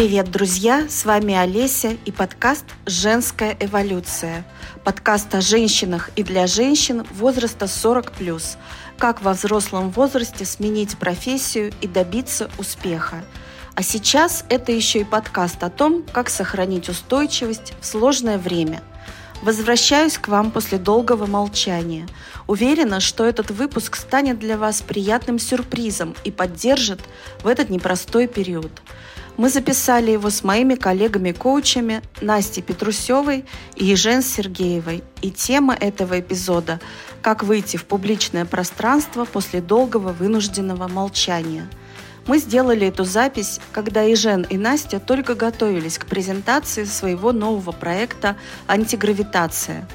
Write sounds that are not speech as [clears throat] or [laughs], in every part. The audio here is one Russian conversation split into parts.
Привет, друзья! С вами Олеся и подкаст «Женская эволюция». Подкаст о женщинах и для женщин возраста 40+. Как во взрослом возрасте сменить профессию и добиться успеха. А сейчас это еще и подкаст о том, как сохранить устойчивость в сложное время – Возвращаюсь к вам после долгого молчания. Уверена, что этот выпуск станет для вас приятным сюрпризом и поддержит в этот непростой период. Мы записали его с моими коллегами-коучами Настей Петрусевой и Ежен Сергеевой. И тема этого эпизода – как выйти в публичное пространство после долгого вынужденного молчания – мы сделали эту запись, когда и Жен, и Настя только готовились к презентации своего нового проекта «Антигравитация».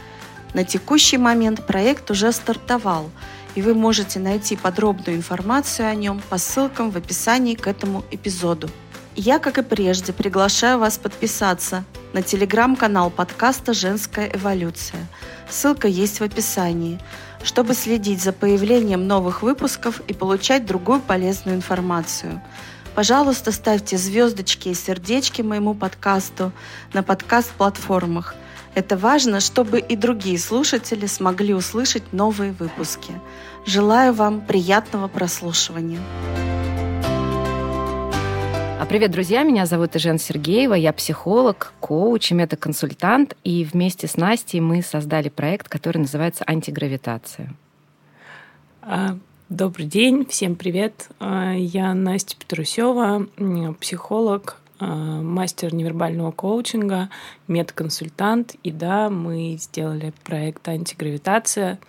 На текущий момент проект уже стартовал, и вы можете найти подробную информацию о нем по ссылкам в описании к этому эпизоду. Я, как и прежде, приглашаю вас подписаться на телеграм-канал подкаста «Женская эволюция». Ссылка есть в описании – чтобы следить за появлением новых выпусков и получать другую полезную информацию. Пожалуйста, ставьте звездочки и сердечки моему подкасту на подкаст-платформах. Это важно, чтобы и другие слушатели смогли услышать новые выпуски. Желаю вам приятного прослушивания. А привет, друзья! Меня зовут Ижен Сергеева, я психолог, коуч метаконсультант, и вместе с Настей мы создали проект, который называется «Антигравитация». А, добрый день, всем привет! А, я Настя Петрусева, психолог, мастер невербального коучинга, метаконсультант, и да, мы сделали проект «Антигравитация».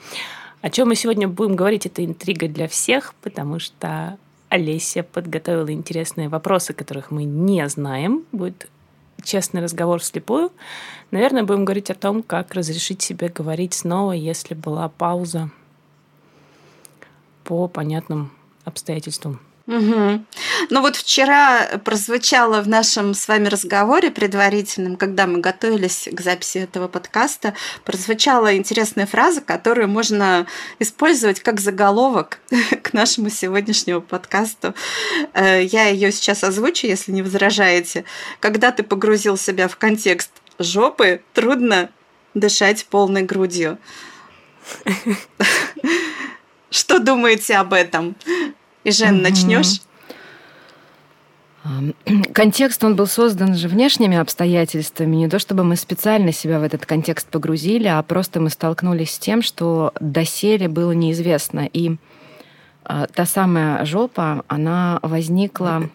О чем мы сегодня будем говорить, это интрига для всех, потому что Олеся подготовила интересные вопросы, которых мы не знаем. Будет честный разговор вслепую. Наверное, будем говорить о том, как разрешить себе говорить снова, если была пауза по понятным обстоятельствам. Угу. Ну вот вчера прозвучало в нашем с вами разговоре предварительном, когда мы готовились к записи этого подкаста, прозвучала интересная фраза, которую можно использовать как заголовок [laughs] к нашему сегодняшнему подкасту. Э, я ее сейчас озвучу, если не возражаете. Когда ты погрузил себя в контекст жопы, трудно дышать полной грудью. [laughs] Что думаете об этом? И, Жен, начнешь? [clears throat] Контекст, он был создан же внешними обстоятельствами. Не то, чтобы мы специально себя в этот контекст погрузили, а просто мы столкнулись с тем, что доселе было неизвестно. И э, та самая жопа, она возникла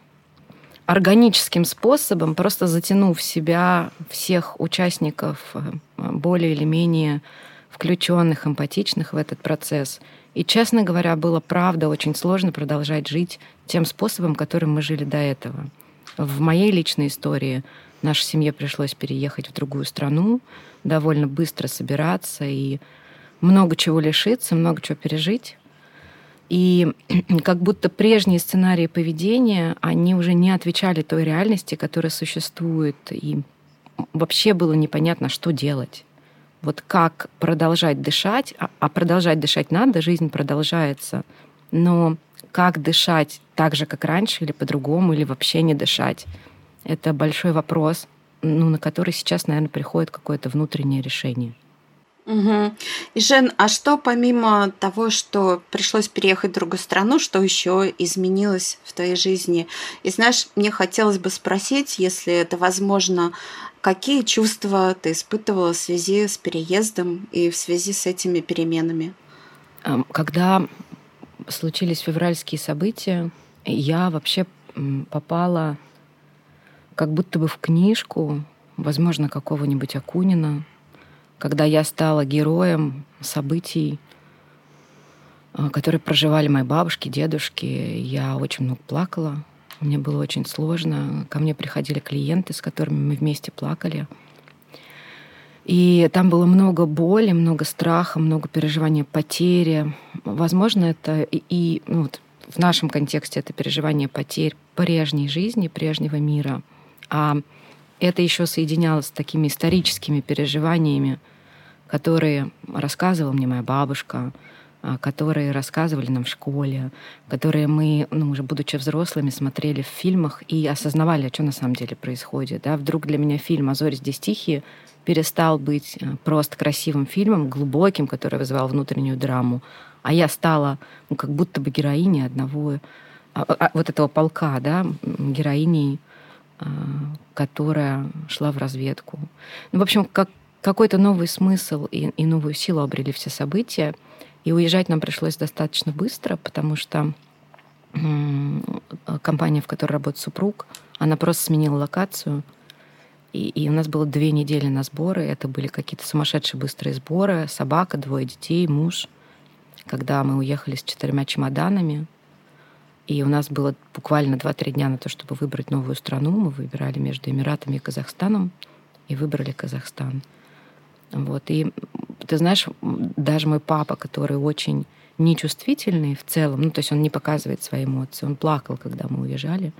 органическим способом, просто затянув себя всех участников, э, более или менее включенных, эмпатичных в этот процесс – и, честно говоря, было правда очень сложно продолжать жить тем способом, которым мы жили до этого. В моей личной истории нашей семье пришлось переехать в другую страну, довольно быстро собираться и много чего лишиться, много чего пережить. И [clears throat] как будто прежние сценарии поведения, они уже не отвечали той реальности, которая существует. И вообще было непонятно, что делать вот как продолжать дышать, а, а продолжать дышать надо, жизнь продолжается, но как дышать так же, как раньше, или по-другому, или вообще не дышать, это большой вопрос, ну, на который сейчас, наверное, приходит какое-то внутреннее решение. Угу. И, Жен, а что помимо того, что пришлось переехать в другую страну, что еще изменилось в твоей жизни? И знаешь, мне хотелось бы спросить, если это возможно, какие чувства ты испытывала в связи с переездом и в связи с этими переменами? Когда случились февральские события, я вообще попала как будто бы в книжку, возможно, какого-нибудь Акунина, когда я стала героем событий, э, которые проживали мои бабушки, дедушки, я очень много плакала. Мне было очень сложно. Ко мне приходили клиенты, с которыми мы вместе плакали. И там было много боли, много страха, много переживания потери. Возможно, это и, и ну, вот в нашем контексте это переживание потерь прежней жизни, прежнего мира. А это еще соединялось с такими историческими переживаниями, которые рассказывала мне моя бабушка, а, которые рассказывали нам в школе, которые мы, ну, уже будучи взрослыми, смотрели в фильмах и осознавали, что на самом деле происходит. Да? Вдруг для меня фильм «А зори здесь тихие» перестал быть э, просто красивым фильмом, глубоким, который вызывал внутреннюю драму, а я стала ну, как будто бы героиней одного а, а, вот этого полка, да, героиней, которая шла в разведку. Ну, в общем, как какой-то новый смысл и, и новую силу обрели все события. И уезжать нам пришлось достаточно быстро, потому что компания, в которой работает супруг, она просто сменила локацию. И, и у нас было две недели на сборы. Это были какие-то сумасшедшие быстрые сборы. Собака, двое детей, муж. Когда мы уехали с четырьмя чемоданами, и у нас было буквально 2-3 дня на то, чтобы выбрать новую страну. Мы выбирали между Эмиратами и Казахстаном, и выбрали Казахстан. Вот. И ты знаешь, даже мой папа, который очень нечувствительный в целом, ну, то есть он не показывает свои эмоции, он плакал, когда мы уезжали.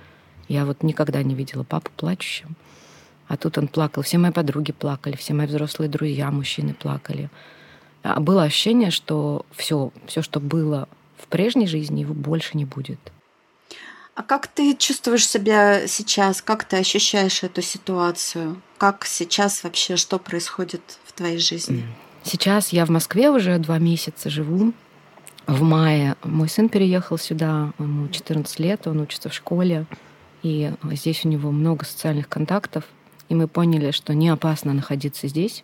Я вот никогда не видела папу плачущим. А тут он плакал. Все мои подруги плакали, все мои взрослые друзья, мужчины плакали. А было ощущение, что все, все, что было в прежней жизни, его больше не будет. А как ты чувствуешь себя сейчас? Как ты ощущаешь эту ситуацию? Как сейчас вообще, что происходит в твоей жизни? Сейчас я в Москве уже два месяца живу. В мае мой сын переехал сюда, ему 14 лет, он учится в школе, и здесь у него много социальных контактов, и мы поняли, что не опасно находиться здесь.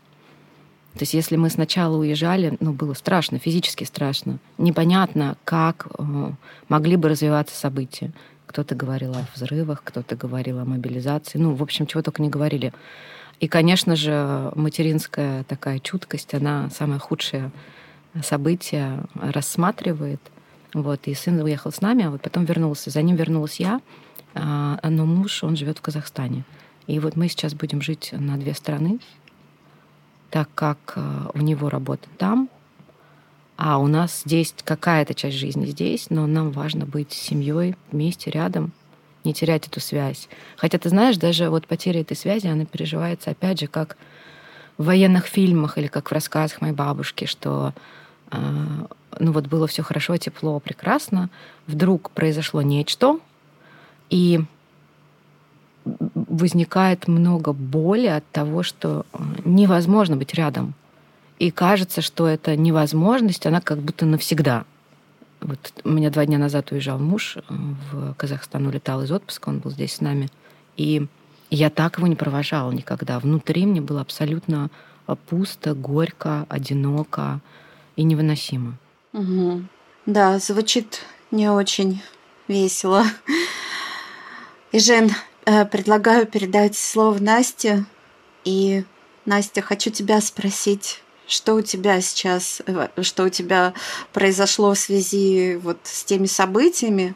То есть если мы сначала уезжали, ну, было страшно, физически страшно. Непонятно, как э, могли бы развиваться события. Кто-то говорил о взрывах, кто-то говорил о мобилизации. Ну, в общем, чего только не говорили. И, конечно же, материнская такая чуткость, она самое худшее событие рассматривает. Вот, и сын уехал с нами, а вот потом вернулся. За ним вернулась я, а, но муж, он живет в Казахстане. И вот мы сейчас будем жить на две страны, так как а, у него работа там, а у нас здесь какая-то часть жизни здесь, но нам важно быть семьей вместе, рядом не терять эту связь. Хотя ты знаешь, даже вот потеря этой связи, она переживается опять же как в военных фильмах или как в рассказах моей бабушки, что э, ну вот было все хорошо, тепло, прекрасно, вдруг произошло нечто, и возникает много боли от того, что э, невозможно быть рядом. И кажется, что эта невозможность, она как будто навсегда — вот у меня два дня назад уезжал муж в Казахстан, улетал из отпуска, он был здесь с нами. И я так его не провожала никогда. Внутри мне было абсолютно э, пусто, горько, одиноко и невыносимо. Угу. Да, звучит не очень весело. И, Жен, э, предлагаю передать слово Насте. И, Настя, хочу тебя спросить, что у тебя сейчас, э, что у тебя произошло в связи вот с теми событиями,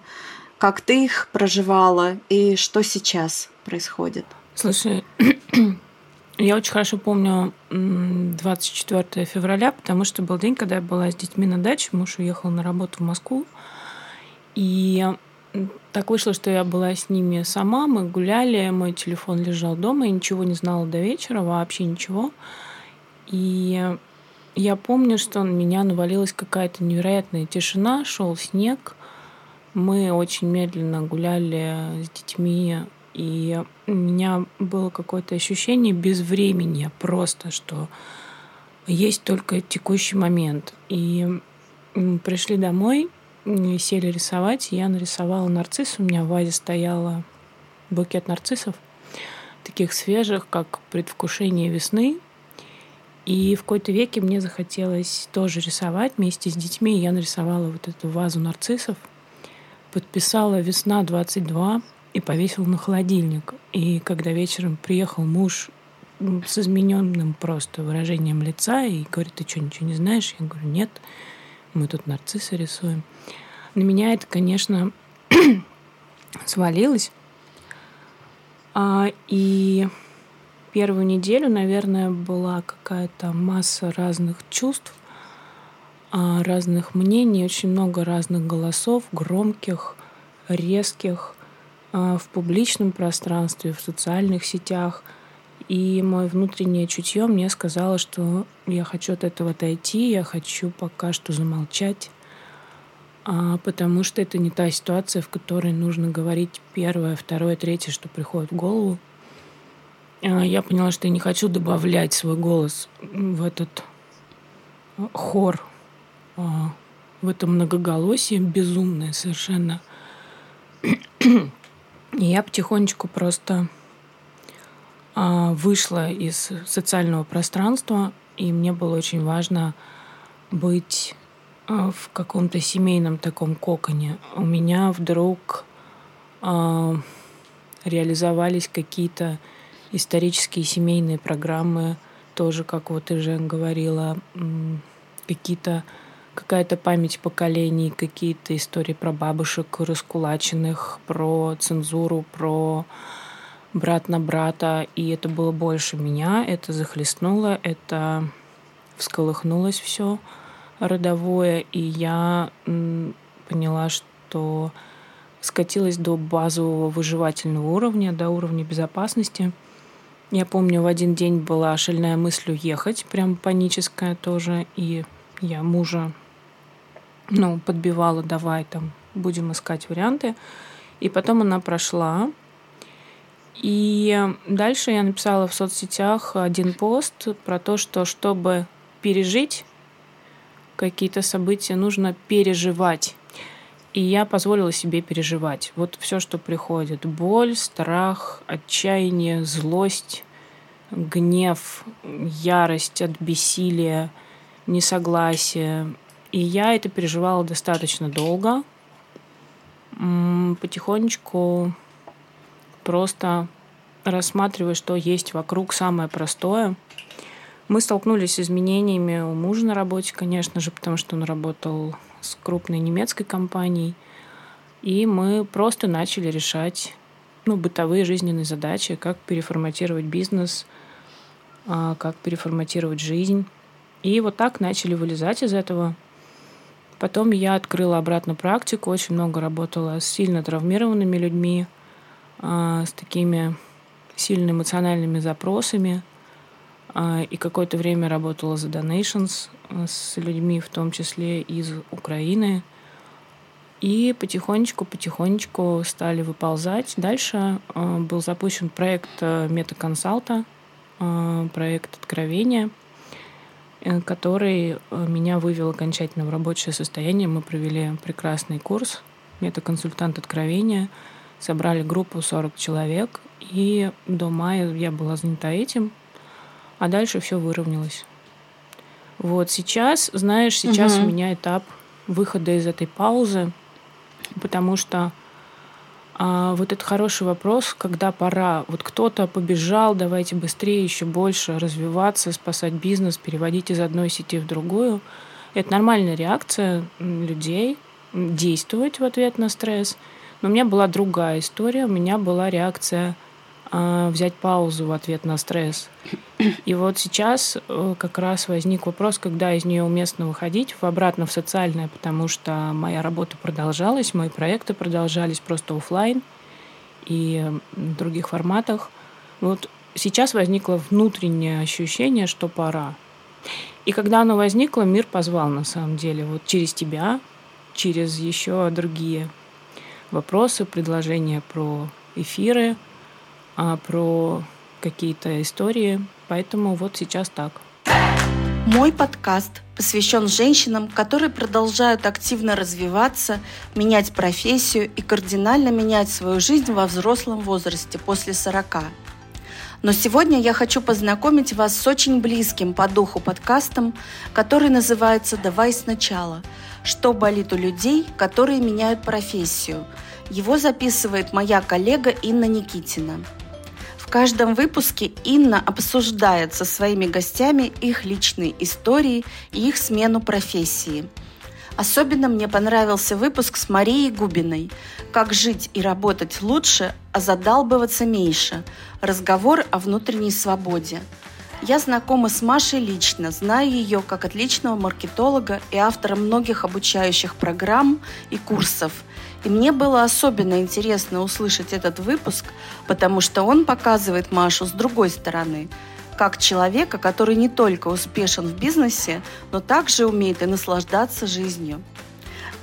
как ты их проживала и что сейчас происходит? Слушай, [clears throat] я очень хорошо помню 24 февраля, потому что был день, когда я была с детьми на даче, муж уехал на работу в Москву, и так вышло, что я была с ними сама, мы гуляли, мой телефон лежал дома, я ничего не знала до вечера, вообще ничего. И я помню, что на меня навалилась какая-то невероятная тишина, шел снег. Мы очень медленно гуляли с детьми, и у меня было какое-то ощущение безвремени просто, что есть только текущий момент. И пришли домой, сели рисовать, я нарисовала нарцисс. У меня в вазе стояла букет нарциссов, таких свежих, как предвкушение весны. И в какой-то веке мне захотелось тоже рисовать вместе с детьми. Я нарисовала вот эту вазу нарциссов, подписала «Весна 22» и повесила на холодильник. И когда вечером приехал муж с измененным просто выражением лица и говорит, ты что, ничего не знаешь? Я говорю, нет, мы тут нарциссы рисуем. На меня это, конечно, [clears throat] свалилось. А, и первую неделю, наверное, была какая-то масса разных чувств, а, разных мнений, очень много разных голосов, громких, резких, а, в публичном пространстве, в социальных сетях. И мое внутреннее чутье мне сказало, что я хочу от этого отойти, я хочу пока что замолчать, а, потому что это не та ситуация, в которой нужно говорить первое, второе, третье, что приходит в голову. А, я поняла, что я не хочу добавлять свой голос в этот хор, а, в это многоголосие безумное совершенно. [clears throat] И я потихонечку просто а, вышла из социального пространства, и мне было очень важно быть а, в каком-то семейном таком коконе. У меня вдруг а, реализовались какие-то исторические семейные программы, тоже, как вот ты, Жен, говорила, какие-то какая-то память поколений, какие-то истории про бабушек раскулаченных, про цензуру, про брат на брата, и это было больше меня, это захлестнуло, это всколыхнулось все родовое, и я поняла, что скатилась до базового выживательного уровня, до уровня безопасности. Я помню, в один день была шальная мысль уехать, прям паническая тоже, и я мужа ну, подбивала, давай там, будем искать варианты. И потом она прошла, и дальше я написала в соцсетях один пост про то, что чтобы пережить какие-то события, нужно переживать. И я позволила себе переживать. Вот все, что приходит. Боль, страх, отчаяние, злость, гнев, ярость от бессилия, несогласие. И я это переживала достаточно долго. Потихонечку просто рассматривая, что есть вокруг самое простое. Мы столкнулись с изменениями у мужа на работе, конечно же, потому что он работал с крупной немецкой компанией. И мы просто начали решать ну, бытовые жизненные задачи, как переформатировать бизнес, а, как переформатировать жизнь. И вот так начали вылезать из этого. Потом я открыла обратно практику, очень много работала с сильно травмированными людьми, а, с такими сильно эмоциональными запросами. А, и какое-то время работала за Donations а, с людьми, в том числе из Украины. И потихонечку-потихонечку стали выползать. Дальше был запущен проект э, Метаконсалта, проект Откровения, э, который э, меня вывел окончательно в рабочее состояние. Мы провели прекрасный курс «Метаконсультант Откровения», собрали группу 40 человек, и до мая я была занята этим, а дальше все выровнялось. Вот сейчас, знаешь, сейчас угу. у меня этап выхода из этой паузы, потому что а, вот это хороший вопрос, когда пора. Вот кто-то побежал, давайте быстрее, еще больше развиваться, спасать бизнес, переводить из одной сети в другую. Это нормальная реакция людей действовать в ответ на стресс. Но у меня была другая история, у меня была реакция взять паузу в ответ на стресс. И вот сейчас э, как раз возник вопрос, когда из нее уместно выходить в обратно в социальное, потому что моя работа продолжалась, мои проекты продолжались просто офлайн и в других форматах. Вот сейчас возникло внутреннее ощущение, что пора. И когда оно возникло, мир позвал на самом деле, вот через тебя, через еще другие вопросы, предложения про эфиры, а, про какие-то истории. Поэтому вот сейчас так. Мой подкаст посвящен женщинам, которые продолжают активно развиваться, менять профессию и кардинально менять свою жизнь во взрослом возрасте после 40. Но сегодня я хочу познакомить вас с очень близким по духу подкастом, который называется «Давай сначала. Что болит у людей, которые меняют профессию?» Его записывает моя коллега Инна Никитина каждом выпуске Инна обсуждает со своими гостями их личные истории и их смену профессии. Особенно мне понравился выпуск с Марией Губиной «Как жить и работать лучше, а задалбываться меньше. Разговор о внутренней свободе». Я знакома с Машей лично, знаю ее как отличного маркетолога и автора многих обучающих программ и курсов – И мне было особенно интересно услышать этот выпуск, потому что он показывает Машу с другой стороны, как человека, который не только успешен в бизнесе, но также умеет и наслаждаться жизнью.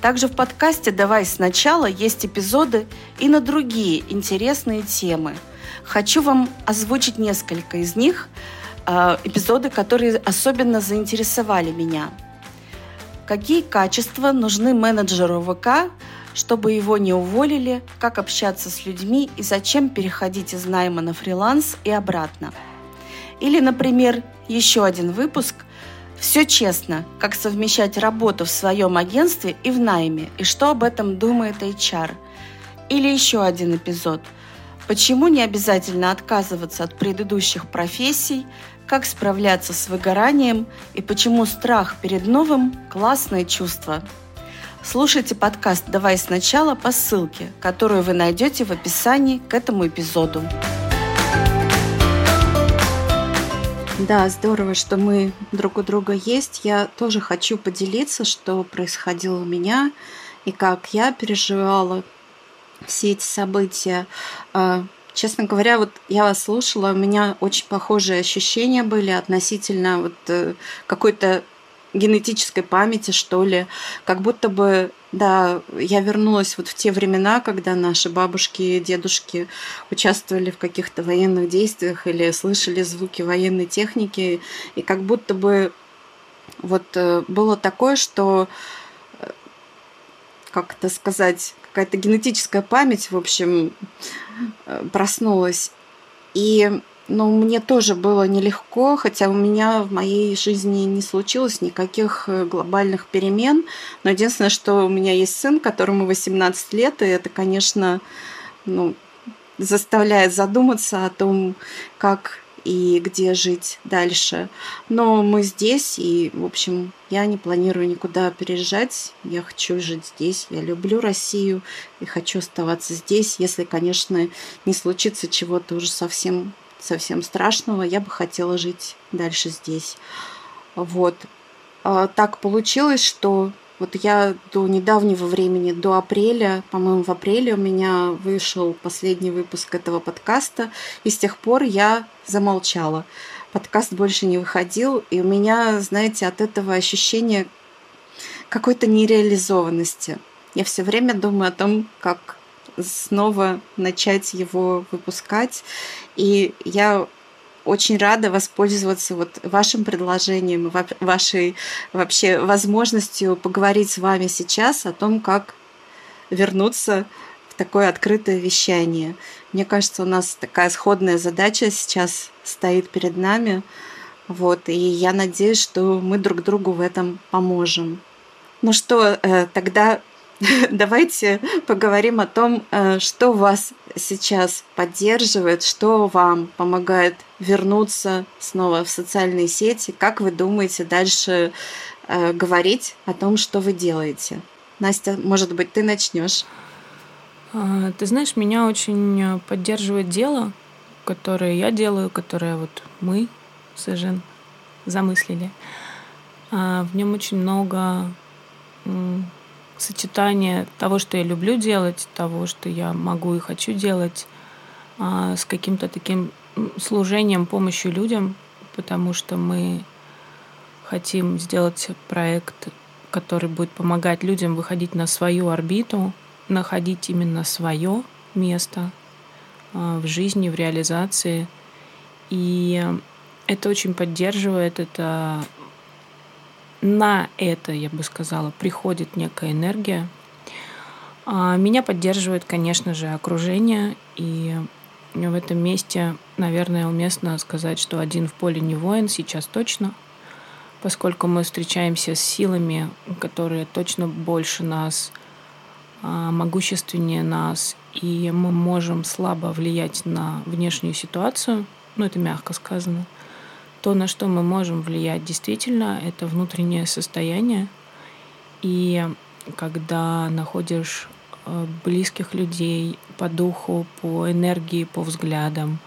Также в подкасте «Давай сначала» есть эпизоды и на другие интересные темы. Хочу вам озвучить несколько из них, э, эпизоды, которые особенно заинтересовали меня. Какие качества нужны менеджеру ВК, чтобы его не уволили, как общаться с людьми и зачем переходить из найма на фриланс и обратно. Или, например, еще один выпуск «Все честно. Как совмещать работу в своем агентстве и в найме, и что об этом думает HR». Или еще один эпизод «Почему не обязательно отказываться от предыдущих профессий, как справляться с выгоранием и почему страх перед новым – классное чувство». Слушайте подкаст «Давай сначала» по ссылке, которую вы найдете в описании к этому эпизоду. Да, здорово, что мы друг у друга есть. Я тоже хочу поделиться, что происходило у меня и как я переживала все эти события. А, честно говоря, вот я вас слушала, у меня очень похожие ощущения были относительно вот э, какой-то генетической памяти, что ли. Как будто бы, да, я вернулась вот в те времена, когда наши бабушки и дедушки участвовали в каких-то военных действиях или слышали звуки военной техники, и как будто бы вот э, было такое, что э, как это сказать, какая-то генетическая память, в общем, э, проснулась. И но мне тоже было нелегко, хотя у меня в моей жизни не случилось никаких э, глобальных перемен. Но единственное, что у меня есть сын, которому 18 лет, и это, конечно, ну, заставляет задуматься о том, как и где жить дальше. Но мы здесь, и, в общем, я не планирую никуда переезжать. Я хочу жить здесь. Я люблю Россию и хочу оставаться здесь, если, конечно, не случится чего-то уже совсем совсем страшного. Я бы хотела жить дальше здесь. Вот. А так получилось, что вот я до недавнего времени, до апреля, по-моему, в апреле у меня вышел последний выпуск этого подкаста, и с тех пор я замолчала. Подкаст больше не выходил, и у меня, знаете, от этого ощущение какой-то нереализованности. Я все время думаю о том, как снова начать его выпускать. И я очень рада воспользоваться вот вашим предложением, вашей вообще возможностью поговорить с вами сейчас о том, как вернуться в такое открытое вещание. Мне кажется, у нас такая сходная задача сейчас стоит перед нами. Вот, и я надеюсь, что мы друг другу в этом поможем. Ну что, э, тогда [laughs] давайте поговорим о том, э, что вас сейчас поддерживает, что вам помогает вернуться снова в социальные сети, как вы думаете дальше э, говорить о том, что вы делаете. Настя, может быть, ты начнешь? А, ты знаешь, меня очень поддерживает дело, которое я делаю, которое вот мы с замыслили. А, в нем очень много сочетание того, что я люблю делать, того, что я могу и хочу делать, а, с каким-то таким служением, помощью людям, потому что мы хотим сделать проект, который будет помогать людям выходить на свою орбиту, находить именно свое место а, в жизни, в реализации. И это очень поддерживает, это на это, я бы сказала, приходит некая энергия. А, меня поддерживает, конечно же, окружение. И в этом месте, наверное, уместно сказать, что один в поле не воин сейчас точно, поскольку мы встречаемся с силами, которые точно больше нас, а, могущественнее нас, и мы можем слабо влиять на внешнюю ситуацию, ну это мягко сказано – то, на что мы можем влиять действительно, это внутреннее состояние. И когда находишь э, близких людей по духу, по энергии, по взглядам,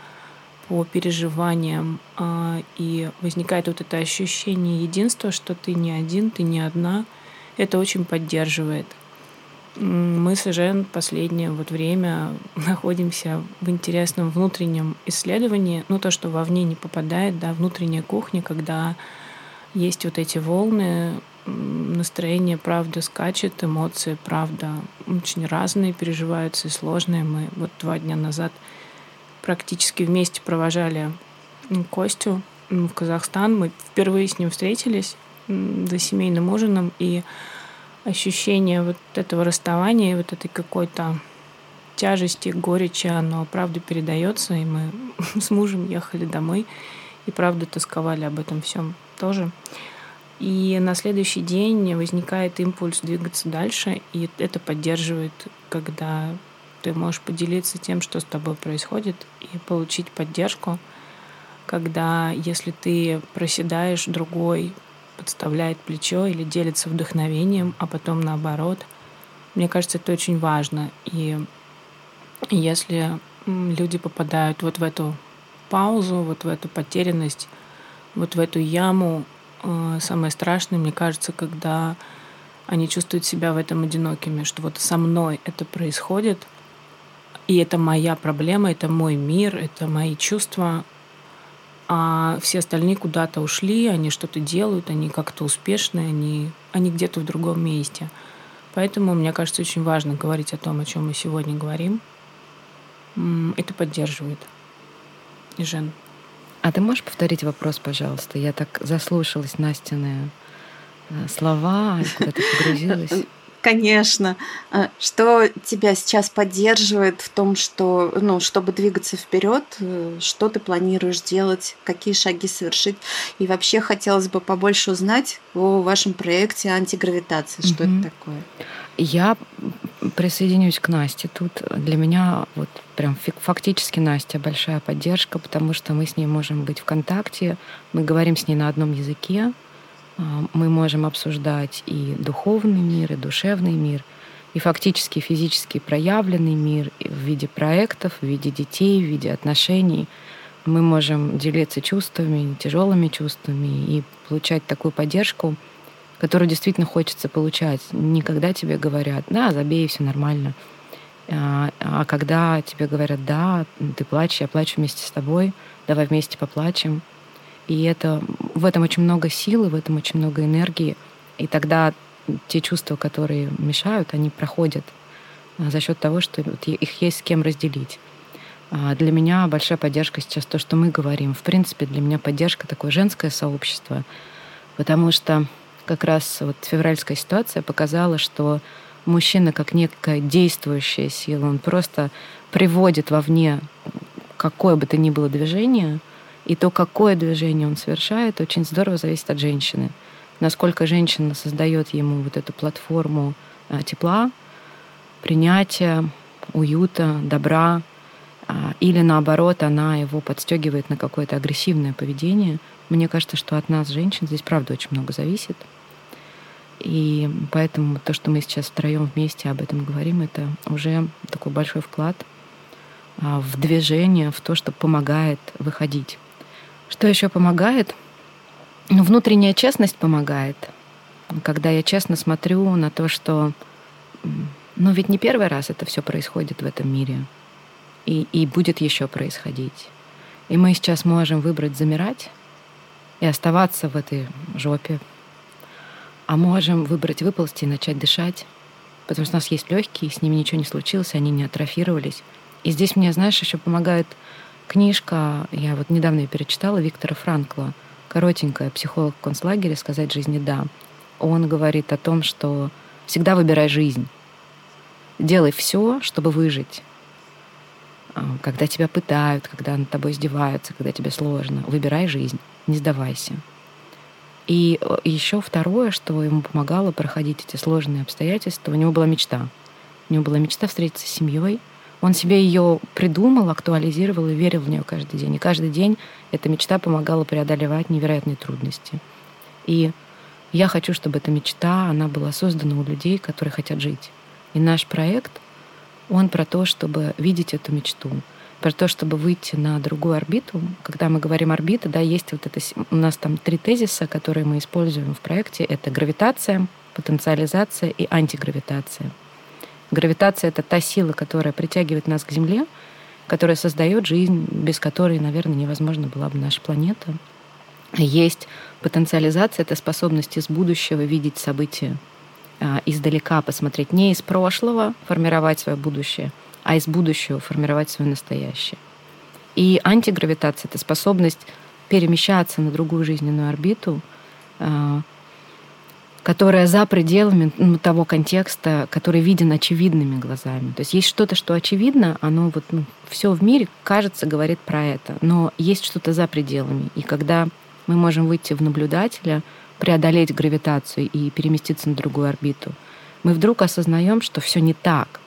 по переживаниям, э, и возникает вот это ощущение единства, что ты не один, ты не одна, это очень поддерживает. Мы с Жен последнее вот время [laughs] находимся в интересном внутреннем исследовании, ну то, что вовне не попадает, да, внутренняя кухня, когда есть вот эти волны, настроение, правда, скачет, эмоции, правда, очень разные переживаются и сложные. Мы вот два дня назад практически вместе провожали Костю в Казахстан. Мы впервые с ним встретились за семейным ужином, и ощущение вот этого расставания, вот этой какой-то тяжести, горечи, оно правда передается, и мы [laughs] с мужем ехали домой и правда тосковали об этом всем тоже. И на следующий день возникает импульс двигаться дальше, и это поддерживает, когда ты можешь поделиться тем, что с тобой происходит, и получить поддержку, когда если ты проседаешь, другой подставляет плечо или делится вдохновением, а потом наоборот. Мне кажется, это очень важно. И если люди попадают вот в эту паузу, вот в эту потерянность, вот в эту яму, э, самое страшное, мне кажется, когда они чувствуют себя в этом одинокими, что вот со мной это происходит, и это моя проблема, это мой мир, это мои чувства, а все остальные куда-то ушли, они что-то делают, они как-то успешны, они, они где-то в другом месте. Поэтому, мне кажется, очень важно говорить о том, о чем мы сегодня говорим. Это поддерживает. Жен. А ты можешь повторить вопрос, пожалуйста? Я так заслушалась Настины э, слова, куда-то погрузилась. Конечно. А, что тебя сейчас поддерживает в том, что, ну, чтобы двигаться вперед, э, что ты планируешь делать, какие шаги совершить? И вообще хотелось бы побольше узнать о вашем проекте антигравитации. Что угу. это такое? Я присоединюсь к Насте. Тут для меня вот прям фактически Настя большая поддержка, потому что мы с ней можем быть в контакте, мы говорим с ней на одном языке, мы можем обсуждать и духовный мир, и душевный мир, и фактически физически проявленный мир в виде проектов, в виде детей, в виде отношений. Мы можем делиться чувствами, тяжелыми чувствами и получать такую поддержку, которую действительно хочется получать. Не когда тебе говорят, да, забей, все нормально, а, а когда тебе говорят, да, ты плачешь, я плачу вместе с тобой, давай вместе поплачем — и это, в этом очень много силы, в этом очень много энергии. И тогда те чувства, которые мешают, они проходят а, за счет того, что их есть с кем разделить. А, для меня большая поддержка сейчас то, что мы говорим. В принципе, для меня поддержка такое женское сообщество, потому что как раз вот февральская ситуация показала, что мужчина как некая действующая сила, он просто приводит вовне какое бы то ни было движение — и то, какое движение он совершает, очень здорово зависит от женщины. Насколько женщина создает ему вот эту платформу а, тепла, принятия, уюта, добра, а, или наоборот, она его подстегивает на какое-то агрессивное поведение. Мне кажется, что от нас, женщин, здесь правда очень много зависит. И поэтому то, что мы сейчас втроем вместе об этом говорим, это уже такой большой вклад а, в движение, в то, что помогает выходить что еще помогает? Ну, внутренняя честность помогает. Когда я честно смотрю на то, что ну ведь не первый раз это все происходит в этом мире. И, и будет еще происходить. И мы сейчас можем выбрать замирать и оставаться в этой жопе. А можем выбрать выползти и начать дышать. Потому что у нас есть легкие, с ними ничего не случилось, они не атрофировались. И здесь мне, знаешь, еще помогает Книжка, я вот недавно ее перечитала, Виктора Франкла, коротенькая, «Психолог в концлагере. Сказать жизни да». Он говорит о том, что всегда выбирай жизнь. Делай все, чтобы выжить. А, когда тебя пытают, когда над тобой издеваются, когда тебе сложно, выбирай жизнь, не сдавайся. И э, еще второе, что ему помогало проходить эти сложные обстоятельства, у него была мечта. У него была мечта встретиться с семьей, он себе ее придумал, актуализировал и верил в нее каждый день. И каждый день эта мечта помогала преодолевать невероятные трудности. И я хочу, чтобы эта мечта, она была создана у людей, которые хотят жить. И наш проект, он про то, чтобы видеть эту мечту, про то, чтобы выйти на другую орбиту. Когда мы говорим орбита, да, есть вот это, у нас там три тезиса, которые мы используем в проекте. Это гравитация, потенциализация и антигравитация. Гравитация — это та сила, которая притягивает нас к Земле, которая создает жизнь, без которой, наверное, невозможно была бы наша планета. Есть потенциализация — это способность из будущего видеть события а, издалека, посмотреть не из прошлого, формировать свое будущее, а из будущего формировать свое настоящее. И антигравитация — это способность перемещаться на другую жизненную орбиту, а, которая за пределами ну, того контекста, который виден очевидными глазами. То есть есть что-то, что очевидно, оно вот ну, все в мире, кажется, говорит про это, но есть что-то за пределами. И когда мы можем выйти в наблюдателя, преодолеть гравитацию и переместиться на другую орбиту, мы вдруг осознаем, что все не так.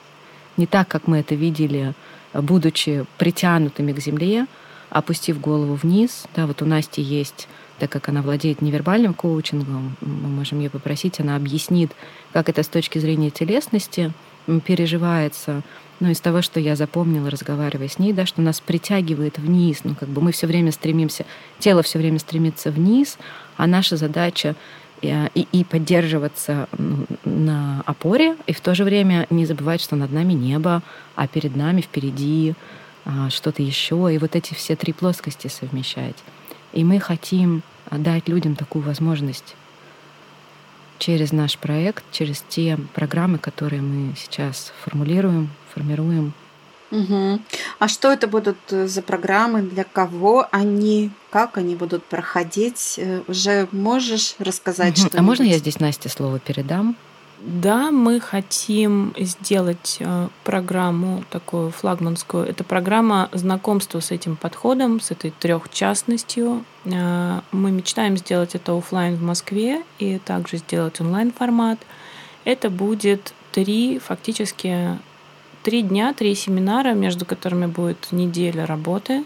Не так, как мы это видели, будучи притянутыми к Земле, опустив голову вниз. Да, вот у Насти есть так как она владеет невербальным коучингом, мы можем ее попросить, она объяснит, как это с точки зрения телесности переживается. Ну, из того, что я запомнила, разговаривая с ней, да, что нас притягивает вниз. Ну, как бы мы все время стремимся, тело все время стремится вниз, а наша задача э, и, и поддерживаться на опоре, и в то же время не забывать, что над нами небо, а перед нами впереди а, что-то еще, и вот эти все три плоскости совмещать. И мы хотим дать людям такую возможность через наш проект, через те программы, которые мы сейчас формулируем, формируем. Угу. А что это будут э, за программы, для кого они, как они будут проходить? Э, уже можешь рассказать угу. что А можно я здесь Насте слово передам? Да, мы хотим сделать э, программу такую флагманскую. Это программа знакомства с этим подходом, с этой трехчастностью. Э, мы мечтаем сделать это офлайн в Москве и также сделать онлайн формат. Это будет три, фактически три дня, три семинара, между которыми будет неделя работы.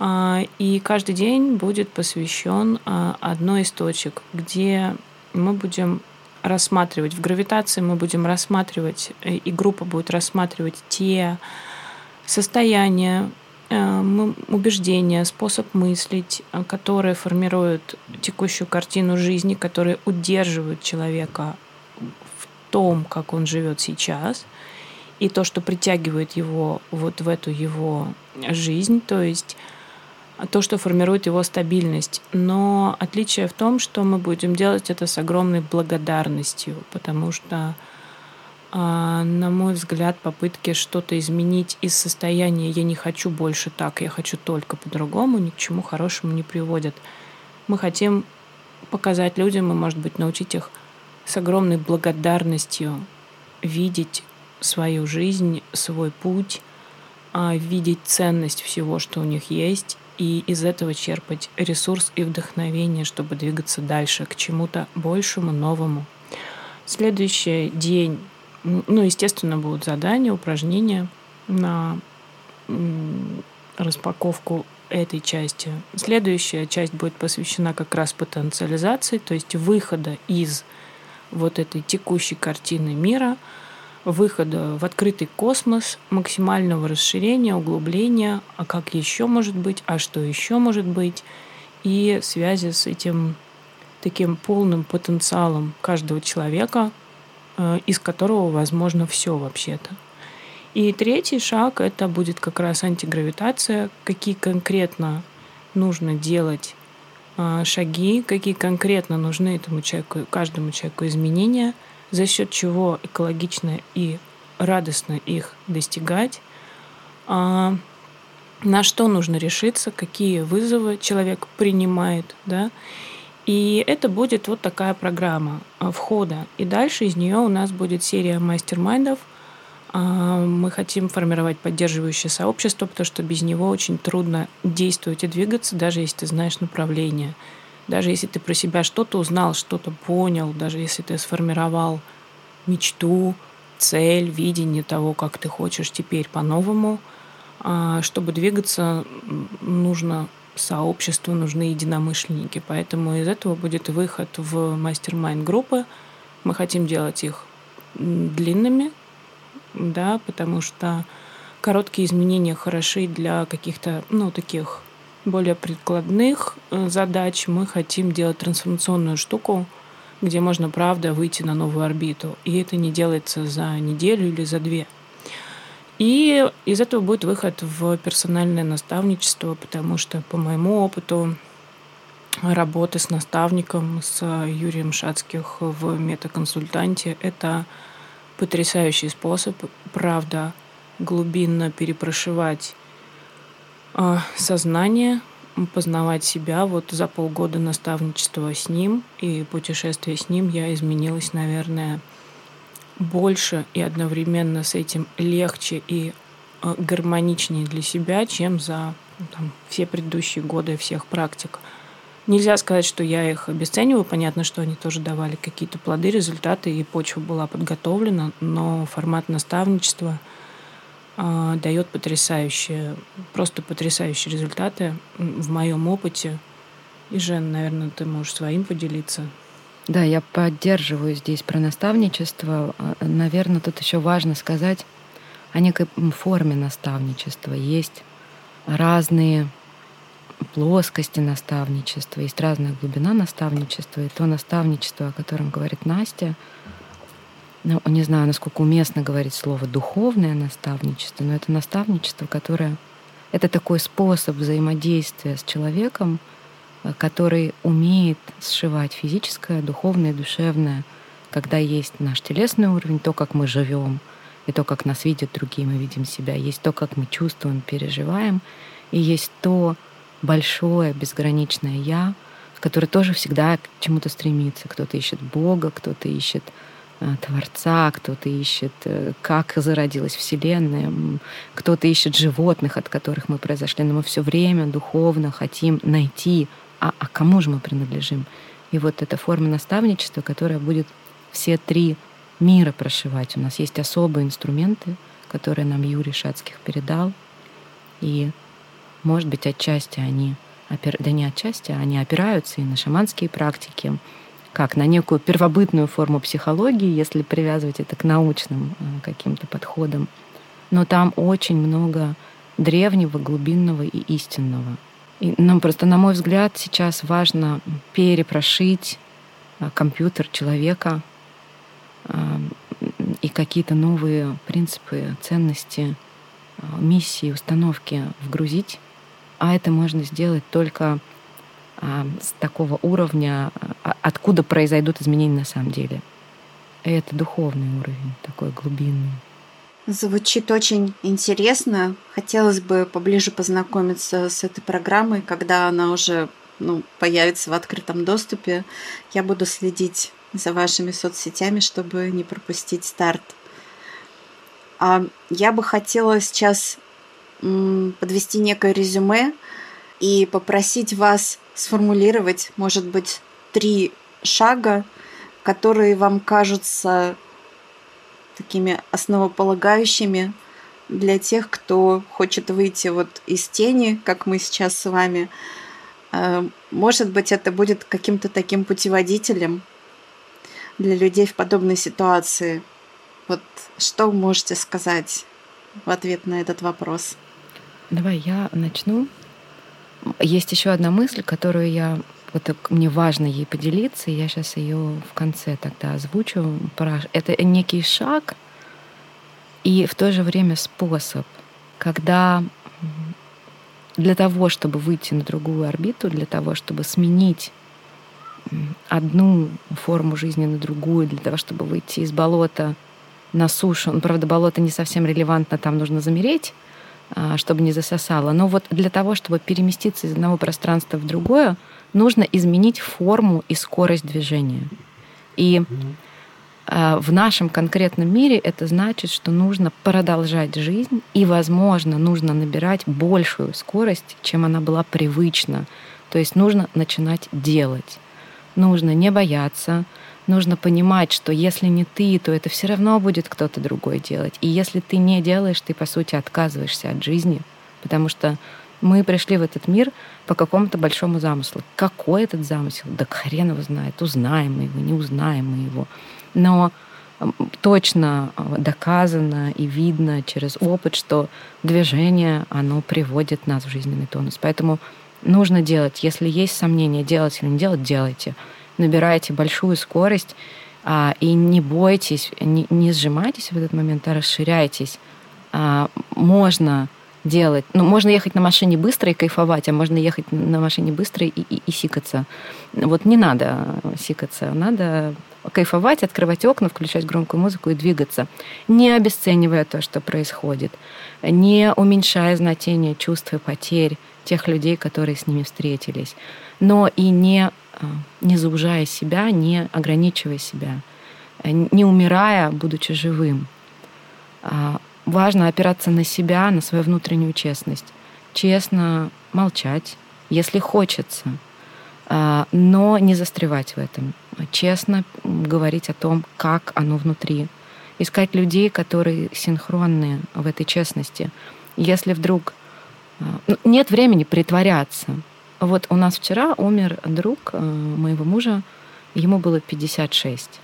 Э, и каждый день будет посвящен одной из точек, где мы будем рассматривать. В гравитации мы будем рассматривать, э, и группа будет рассматривать те состояния, э, убеждения, способ мыслить, э, которые формируют текущую картину жизни, которые удерживают человека в том, как он живет сейчас, и то, что притягивает его вот в эту его жизнь, то есть то, что формирует его стабильность. Но отличие в том, что мы будем делать это с огромной благодарностью, потому что, а, на мой взгляд, попытки что-то изменить из состояния «я не хочу больше так, я хочу только по-другому» ни к чему хорошему не приводят. Мы хотим показать людям и, может быть, научить их с огромной благодарностью видеть свою жизнь, свой путь, а, видеть ценность всего, что у них есть, и из этого черпать ресурс и вдохновение, чтобы двигаться дальше к чему-то большему, новому. Следующий день, ну, естественно, будут задания, упражнения на распаковку этой части. Следующая часть будет посвящена как раз потенциализации, то есть выхода из вот этой текущей картины мира – выхода в открытый космос, максимального расширения, углубления, а как еще может быть, а что еще может быть, и связи с этим таким полным потенциалом каждого человека, э, из которого возможно все вообще-то. И третий шаг это будет как раз антигравитация, какие конкретно нужно делать э, шаги, какие конкретно нужны этому человеку, каждому человеку изменения – за счет чего экологично и радостно их достигать, а на что нужно решиться, какие вызовы человек принимает, да, и это будет вот такая программа а, входа. И дальше из нее у нас будет серия мастер-майндов. А, мы хотим формировать поддерживающее сообщество, потому что без него очень трудно действовать и двигаться, даже если ты знаешь направление. Даже если ты про себя что-то узнал, что-то понял, даже если ты сформировал мечту, цель, видение того, как ты хочешь теперь по-новому, а, чтобы двигаться, нужно сообщество, нужны единомышленники. Поэтому из этого будет выход в мастер-майн группы. Мы хотим делать их длинными, да, потому что короткие изменения хороши для каких-то, ну, таких более прикладных э, задач мы хотим делать трансформационную штуку, где можно, правда, выйти на новую орбиту. И это не делается за неделю или за две. И из этого будет выход в персональное наставничество, потому что по моему опыту работы с наставником, с Юрием Шацких в метаконсультанте, это потрясающий способ, правда, глубинно перепрошивать сознание, познавать себя. Вот за полгода наставничества с ним и путешествия с ним я изменилась, наверное, больше и одновременно с этим легче и э, гармоничнее для себя, чем за там, все предыдущие годы всех практик. Нельзя сказать, что я их обесцениваю. Понятно, что они тоже давали какие-то плоды, результаты, и почва была подготовлена, но формат наставничества э, дает потрясающие, просто потрясающие результаты в моем опыте. И, Жен, наверное, ты можешь своим поделиться. Да, я поддерживаю здесь про наставничество. А, Наверное, тут еще важно сказать о некой форме наставничества. Есть разные плоскости наставничества, есть разная глубина наставничества. И то наставничество, о котором говорит Настя, ну, не знаю, насколько уместно говорить слово «духовное наставничество», но это наставничество, которое... Это такой способ взаимодействия с человеком — Э, который умеет сшивать физическое, духовное, душевное, когда есть наш телесный уровень, то, как мы живем, и то, как нас видят другие, мы видим себя, есть то, как мы чувствуем, переживаем, и есть то большое, безграничное «я», которое тоже всегда к чему-то стремится. Кто-то ищет Бога, кто-то ищет Творца, кто-то ищет, э, как зародилась Вселенная, кто-то ищет животных, от которых мы произошли, но мы все время духовно хотим найти а, а кому же мы принадлежим? И вот эта форма наставничества, которая будет все три мира прошивать. У нас есть особые инструменты, которые нам Юрий Шацких передал. И, может быть, отчасти они, да не отчасти, они опираются и на шаманские практики, как на некую первобытную форму психологии, если привязывать это к научным э, каким-то подходам. Но там очень много древнего, глубинного и истинного. И нам просто, на мой взгляд, сейчас важно перепрошить а, компьютер человека а, и какие-то новые принципы, ценности, миссии, установки вгрузить. А это можно сделать только с такого уровня, откуда произойдут изменения на самом деле. И это духовный уровень, такой глубинный. Звучит очень интересно. Хотелось бы поближе познакомиться с этой программой, когда она уже ну, появится в открытом доступе. Я буду следить за вашими соцсетями, чтобы не пропустить старт. А я бы хотела сейчас подвести некое резюме и попросить вас сформулировать, может быть, три шага, которые вам кажутся такими основополагающими для тех, кто хочет выйти вот из тени, как мы сейчас с вами. Э, может быть, это будет каким-то таким путеводителем для людей в подобной ситуации. Вот что вы можете сказать в ответ на этот вопрос? Давай я начну. Есть еще одна мысль, которую я вот мне важно ей поделиться, и я сейчас ее в конце тогда озвучу. Это некий шаг и в то же время способ, когда для того, чтобы выйти на другую орбиту, для того, чтобы сменить одну форму жизни на другую, для того, чтобы выйти из болота на сушу. Ну, правда, болото не совсем релевантно, там нужно замереть, чтобы не засосало. Но вот для того, чтобы переместиться из одного пространства в другое, нужно изменить форму и скорость движения. И а, в нашем конкретном мире это значит, что нужно продолжать жизнь и, возможно, нужно набирать большую скорость, чем она была привычна. То есть нужно начинать делать. Нужно не бояться, нужно понимать, что если не ты, то это все равно будет кто-то другой делать. И если ты не делаешь, ты, по сути, отказываешься от жизни, потому что мы пришли в этот мир по какому-то большому замыслу. Какой этот замысел? Да хрен его знает. Узнаем мы его, не узнаем мы его. Но точно а, доказано и видно через опыт, что движение, оно приводит нас в жизненный тонус. Поэтому нужно делать. Если есть сомнения, делать или не делать, делайте. Набираете большую скорость, а, и не бойтесь, не, не сжимайтесь в этот момент, а расширяйтесь. А, можно делать. Ну, можно ехать на машине быстро и кайфовать, а можно ехать на машине быстро и, и, и сикаться. Вот не надо сикаться, надо кайфовать, открывать окна, включать громкую музыку и двигаться, не обесценивая то, что происходит, не уменьшая значение чувств и потерь тех людей, которые с ними встретились, но и не, не заужая себя, не ограничивая себя, не умирая, будучи живым. А, важно опираться на себя, на свою внутреннюю честность. Честно молчать, если хочется, но не застревать в этом. Честно говорить о том, как оно внутри. Искать людей, которые синхронны в этой честности. Если вдруг ну, нет времени притворяться. Вот у нас вчера умер друг а, моего мужа, ему было 56.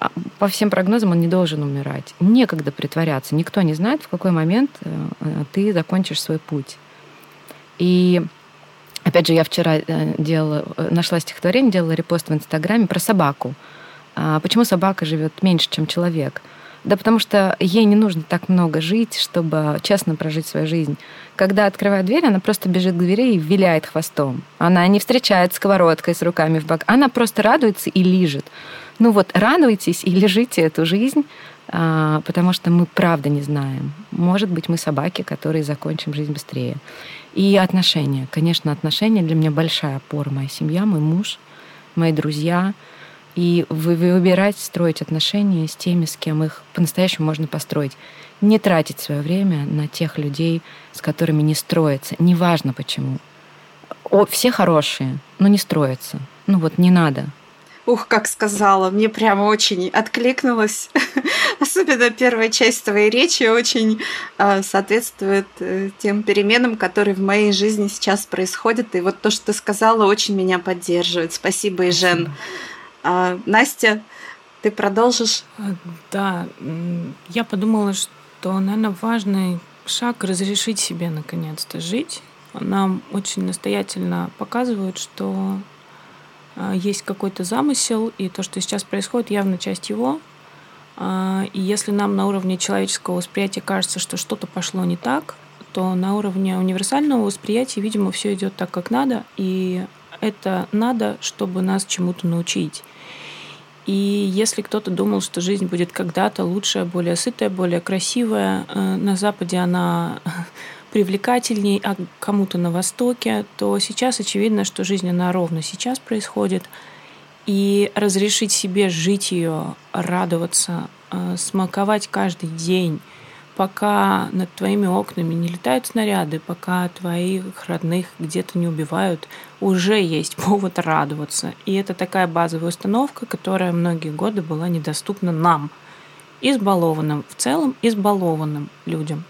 А, по всем прогнозам он не должен умирать. Некогда притворяться. Никто не знает, в какой момент э, э, ты закончишь свой путь. И опять же, я вчера э, делала, нашла стихотворение, делала репост в Инстаграме про собаку. А, почему собака живет меньше, чем человек? Да потому что ей не нужно так много жить, чтобы честно прожить свою жизнь. Когда открывает дверь, она просто бежит к двери и виляет хвостом. Она не встречает сковородкой с руками в бок. Она просто радуется и лижет. Ну вот, радуйтесь и лежите эту жизнь, а, потому что мы правда не знаем. Может быть, мы собаки, которые закончим жизнь быстрее. И отношения. Конечно, отношения для меня большая опора. Моя семья, мой муж, мои друзья. И вы выбирать строить отношения с теми, с кем их по-настоящему можно построить. Не тратить свое время на тех людей, с которыми не строится. Неважно почему. О, все хорошие, но не строятся. Ну вот не надо. Ух, как сказала, мне прямо очень откликнулось. [laughs] Особенно первая часть твоей речи очень э, соответствует э, тем переменам, которые в моей жизни сейчас происходят. И вот то, что ты сказала, очень меня поддерживает. Спасибо, Ижен. А, Настя, ты продолжишь? А, да, я подумала, что, наверное, важный шаг разрешить себе наконец-то жить. Нам очень настоятельно показывают, что а, есть какой-то замысел, и то, что сейчас происходит, явно часть его. И если нам на уровне человеческого восприятия кажется, что что-то пошло не так, то на уровне универсального восприятия, видимо, все идет так, как надо, и это надо, чтобы нас чему-то научить. И если кто-то думал, что жизнь будет когда-то лучшая, более сытая, более красивая, э, на Западе она [laughs] привлекательней, а кому-то на Востоке, то сейчас очевидно, что жизнь, она ровно сейчас происходит. И разрешить себе жить ее, радоваться, э, смаковать каждый день, пока над твоими окнами не летают снаряды, пока твоих родных где-то не убивают, уже есть [laughs] повод радоваться. И это такая базовая установка, которая многие годы была недоступна нам, избалованным, в целом избалованным людям.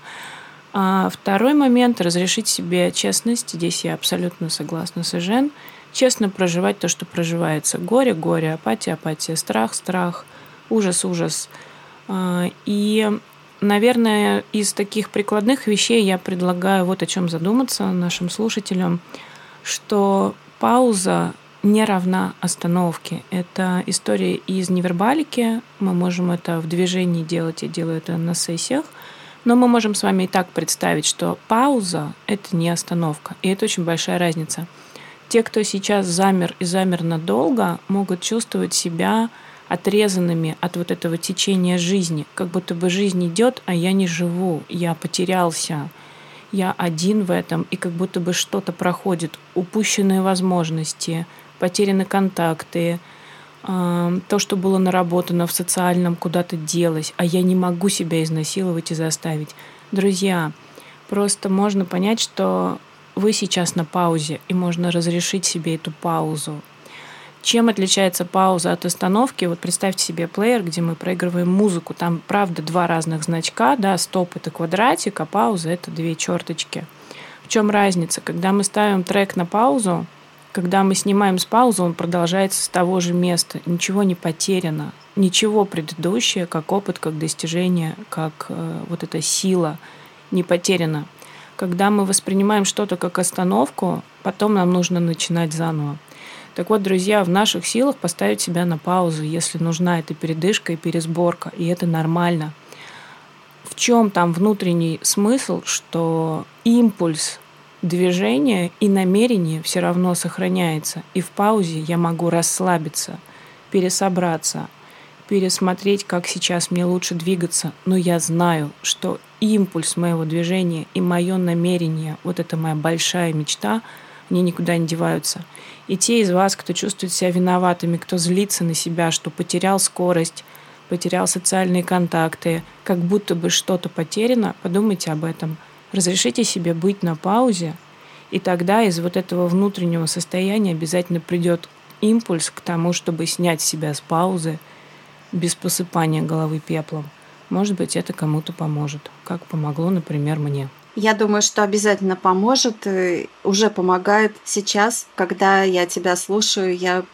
А второй момент – разрешить себе честность. Здесь я абсолютно согласна с Жен. Честно проживать то, что проживается. Горе, горе, апатия, апатия, страх, страх, ужас, ужас. А, и, наверное, из таких прикладных вещей я предлагаю вот о чем задуматься нашим слушателям, что пауза не равна остановке. Это история из невербалики. Мы можем это в движении делать, я делаю это на сессиях – но мы можем с вами и так представить, что пауза — это не остановка. И это очень большая разница. Те, кто сейчас замер и замер надолго, могут чувствовать себя отрезанными от вот этого течения жизни, как будто бы жизнь идет, а я не живу, я потерялся, я один в этом, и как будто бы что-то проходит, упущенные возможности, потеряны контакты, то, что было наработано в социальном, куда-то делось, а я не могу себя изнасиловать и заставить. Друзья, просто можно понять, что вы сейчас на паузе, и можно разрешить себе эту паузу. Чем отличается пауза от остановки? Вот представьте себе плеер, где мы проигрываем музыку. Там, правда, два разных значка. Да, стоп — это квадратик, а пауза — это две черточки. В чем разница? Когда мы ставим трек на паузу, когда мы снимаем с паузы, он продолжается с того же места. Ничего не потеряно. Ничего предыдущее, как опыт, как достижение, как э, вот эта сила не потеряна. Когда мы воспринимаем что-то как остановку, потом нам нужно начинать заново. Так вот, друзья, в наших силах поставить себя на паузу, если нужна эта передышка и пересборка, и это нормально. В чем там внутренний смысл, что импульс движения и намерение все равно сохраняется, и в паузе я могу расслабиться, пересобраться, пересмотреть, как сейчас мне лучше двигаться, но я знаю, что импульс моего движения и мое намерение, вот это моя большая мечта, они никуда не деваются. И те из вас, кто чувствует себя виноватыми, кто злится на себя, что потерял скорость, потерял социальные контакты, как будто бы что-то потеряно, подумайте об этом. Разрешите себе быть на паузе, и тогда из вот этого внутреннего состояния обязательно придет импульс к тому, чтобы снять себя с паузы без посыпания головы пеплом. Может быть, это кому-то поможет, как помогло, например, мне. Я думаю, что обязательно поможет. Уже помогает сейчас, когда я тебя слушаю, я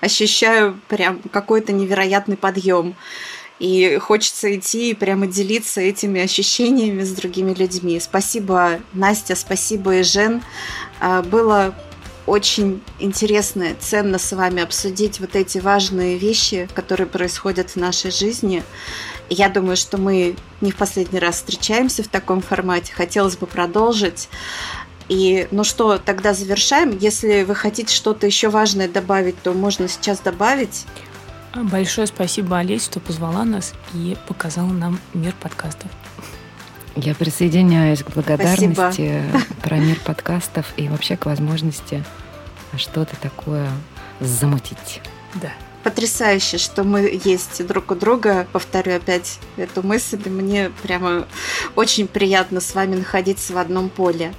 ощущаю прям какой-то невероятный подъем. И хочется идти и прямо делиться этими ощущениями с другими людьми. Спасибо, Настя, спасибо, и Жен. А, было очень интересно, и ценно с вами обсудить вот эти важные вещи, которые происходят в нашей жизни. Я думаю, что мы не в последний раз встречаемся в таком формате. Хотелось бы продолжить. И ну что, тогда завершаем. Если вы хотите что-то еще важное добавить, то можно сейчас добавить. Большое спасибо, Олесь, что позвала нас и показала нам мир подкастов. Я присоединяюсь к благодарности Спасибо. про мир подкастов и вообще к возможности что-то такое замутить. Да. Потрясающе, что мы есть друг у друга. Повторю опять эту мысль. Мне прямо очень приятно с вами находиться в одном поле.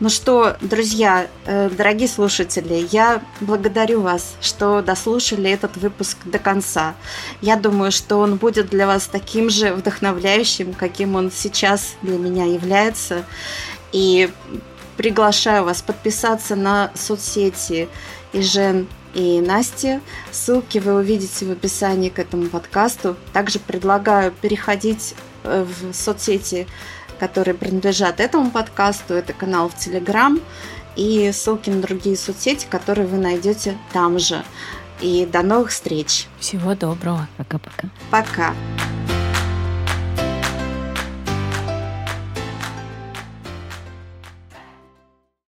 Ну что, друзья, э, дорогие слушатели, я благодарю вас, что дослушали этот выпуск до конца. Я думаю, что он будет для вас таким же вдохновляющим, каким он сейчас для меня является. И приглашаю вас подписаться на соцсети и Жен и Насти. Ссылки вы увидите в описании к этому подкасту. Также предлагаю переходить э, в соцсети которые принадлежат этому подкасту. Это канал в Телеграм и ссылки на другие соцсети, которые вы найдете там же. И до новых встреч. Всего доброго. Пока-пока. Пока. -пока. Пока.